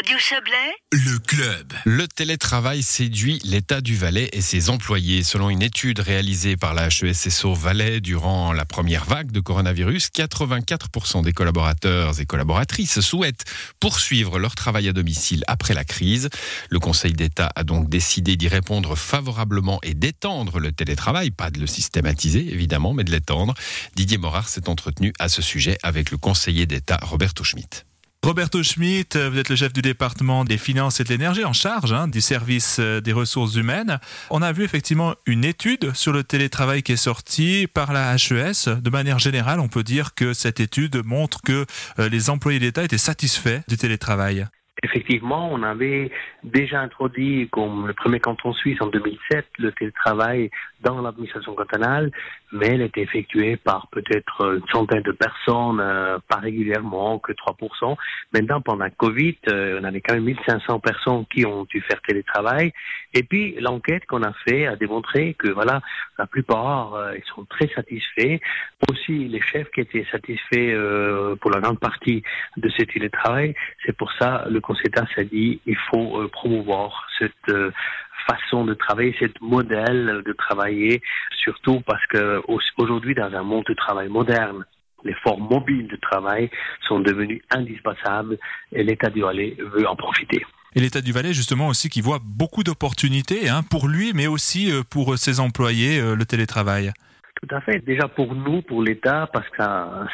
Radio Chablais, Le club. Le télétravail séduit l'État du Valais et ses employés. Selon une étude réalisée par la HESSO Valais durant la première vague de coronavirus, 84% des collaborateurs et collaboratrices souhaitent poursuivre leur travail à domicile après la crise. Le Conseil d'État a donc décidé d'y répondre favorablement et d'étendre le télétravail, pas de le systématiser évidemment, mais de l'étendre. Didier Morard s'est entretenu à ce sujet avec le conseiller d'État Roberto Schmitt. Roberto Schmitt, vous êtes le chef du département des finances et de l'énergie en charge hein, du service euh, des ressources humaines. On a vu effectivement une étude sur le télétravail qui est sortie par la HES. De manière générale, on peut dire que cette étude montre que euh, les employés d'État étaient satisfaits du télétravail. Effectivement, on avait déjà introduit, comme le premier canton suisse en 2007, le télétravail dans l'administration cantonale, mais elle était effectuée par peut-être une centaine de personnes, euh, pas régulièrement, que 3%. Maintenant, pendant Covid, euh, on avait quand même 1500 personnes qui ont dû faire télétravail. Et puis, l'enquête qu'on a fait a démontré que, voilà, la plupart, euh, ils sont très satisfaits. Aussi, les chefs qui étaient satisfaits pour la grande partie de ce télétravail. C'est pour ça, le Conseil d'État s'est dit, il faut euh, promouvoir cette euh, façon de travailler, cette modèle de travailler, surtout parce que au- aujourd'hui, dans un monde de travail moderne, les formes mobiles de travail sont devenues indispensables et l'État du Valais veut en profiter. Et l'État du Valais, justement, aussi, qui voit beaucoup d'opportunités hein, pour lui, mais aussi euh, pour ses employés, le télétravail. Tout à fait. Déjà pour nous, pour l'État, parce que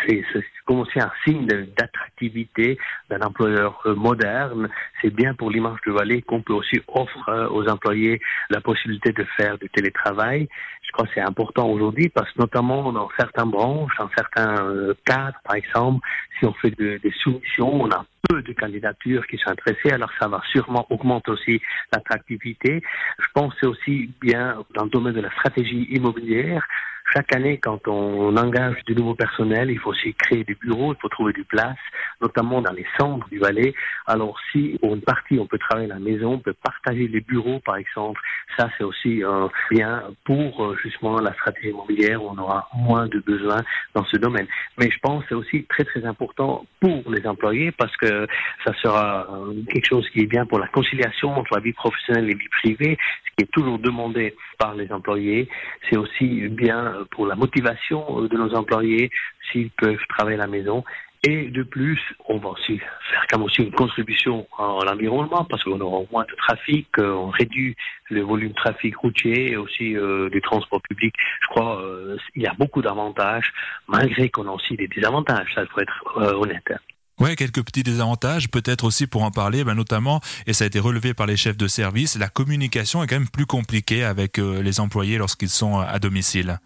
c'est c'est comme aussi un signe de- d'attractivité d'un employeur euh, moderne. C'est bien pour l'image du Valais qu'on peut aussi offrir euh, aux employés la possibilité de faire du télétravail. Je crois que c'est important aujourd'hui parce que notamment dans certaines branches, dans certains euh, cadres, par exemple, si on fait de- des soumissions, on a peu de candidatures qui sont intéressées, alors ça va sûrement augmenter aussi l'attractivité. Je pense que c'est aussi bien dans le domaine de la stratégie immobilière. Chaque année, quand on engage du nouveau personnel, il faut aussi créer des bureaux, il faut trouver du place, notamment dans les centres du Valais. Alors si pour une partie on peut travailler à la maison, on peut partager les bureaux par exemple, ça c'est aussi un bien pour la stratégie immobilière, on aura moins de besoins dans ce domaine. Mais je pense que c'est aussi très très important pour les employés parce que ça sera quelque chose qui est bien pour la conciliation entre la vie professionnelle et la vie privée, ce qui est toujours demandé par les employés. C'est aussi bien pour la motivation de nos employés s'ils peuvent travailler à la maison. Et de plus, on va aussi faire comme aussi une contribution à l'environnement parce qu'on aura moins de trafic, euh, on réduit le volume de trafic routier et aussi euh, du transport public. Je crois euh, il y a beaucoup d'avantages, malgré qu'on a aussi des désavantages, ça il faut être euh, honnête. Ouais, quelques petits désavantages, peut-être aussi pour en parler, ben, notamment, et ça a été relevé par les chefs de service, la communication est quand même plus compliquée avec euh, les employés lorsqu'ils sont à domicile.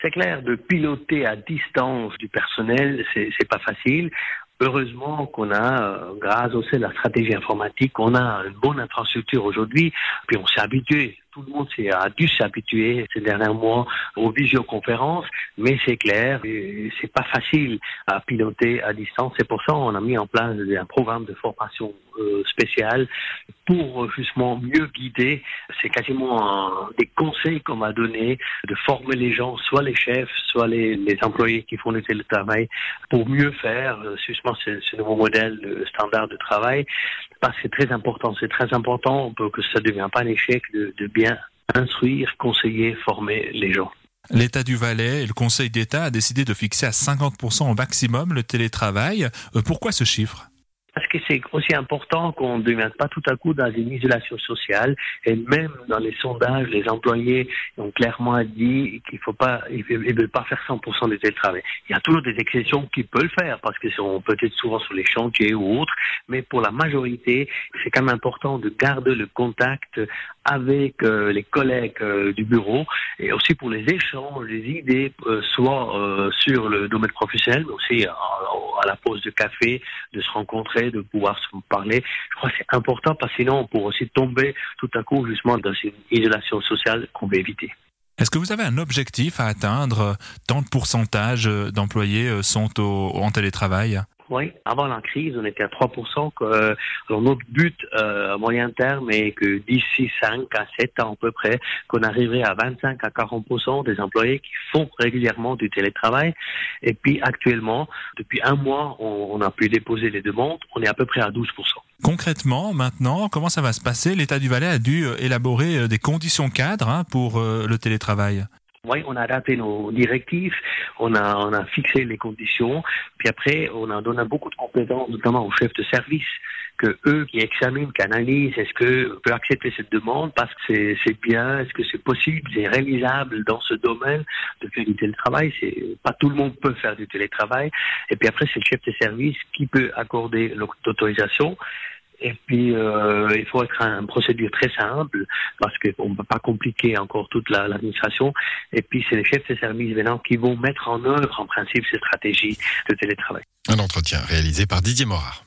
C'est clair, de piloter à distance du personnel, c'est pas facile. Heureusement qu'on a, euh, grâce aussi à la stratégie informatique, on a une bonne infrastructure aujourd'hui, puis on s'est habitué. Tout le monde a dû s'habituer ces derniers mois aux visioconférences, mais c'est clair, c'est pas facile à piloter à distance. C'est pour ça qu'on a mis en place un programme de formation euh, spécial pour justement mieux guider. C'est quasiment des conseils qu'on m'a donné de former les gens, soit les chefs, soit les, employés qui font le télétravail, pour mieux faire euh, justement ce, nouveau modèle standard de travail. C'est très important, c'est très important pour que ça ne devienne pas un échec de, de bien instruire, conseiller, former les gens. L'État du Valais et le Conseil d'État a décidé de fixer à 50% au maximum le télétravail. Euh, pourquoi ce chiffre? Parce que c'est aussi important qu'on ne devienne pas tout à coup dans une isolation sociale. Et même dans les sondages, les employés ont clairement dit qu'il faut pas, ils ne veulent pas faire 100% de télétravail. Il y a toujours des exceptions qui peuvent le faire parce qu'ils sont peut-être souvent sur les chantiers ou autres. Mais pour la majorité, c'est quand même important de garder le contact avec euh, les collègues euh, du bureau et aussi pour les échanges, les idées, euh, soit sur le domaine professionnel, mais aussi la pause de café, de se rencontrer, de pouvoir se parler. Je crois que c'est important parce que sinon on pourrait aussi tomber tout à coup justement dans une isolation sociale qu'on veut éviter. Est-ce que vous avez un objectif à atteindre? Tant de pourcentage euh, d'employés euh, sont au- en télétravail? Oui, avant la crise, on était à 3%. Que, alors notre but euh, à moyen terme est que d'ici 5 à 7 ans à peu près, qu'on arriverait à 25 à 40% des employés qui font régulièrement du télétravail. Et puis actuellement, depuis un mois, on, a pu déposer les demandes. On est à peu près à 12%. Concrètement, maintenant, comment ça va se passer? L'État du Valais a dû euh, élaborer euh, des conditions cadres hein, pour euh, le télétravail. Oui, on a adapté nos directives, on a, on a fixé les conditions, puis après, on a donné beaucoup de compétences, notamment aux chefs de service, que eux qui examinent, qui analysent, est-ce que peut accepter cette demande parce que c'est bien, est-ce que c'est possible, c'est réalisable dans ce domaine de faire du télétravail? Pas tout le monde peut faire du télétravail. Et puis après, c'est le chef de service qui peut accorder l'autorisation. Et puis, euh, il faut être une procédure très simple parce qu'on ne peut pas compliquer encore toute l'administration. et puis, c'est les chefs de service maintenant qui vont mettre en œuvre, en principe, ces stratégies de télétravail. Un entretien réalisé par Didier Morard.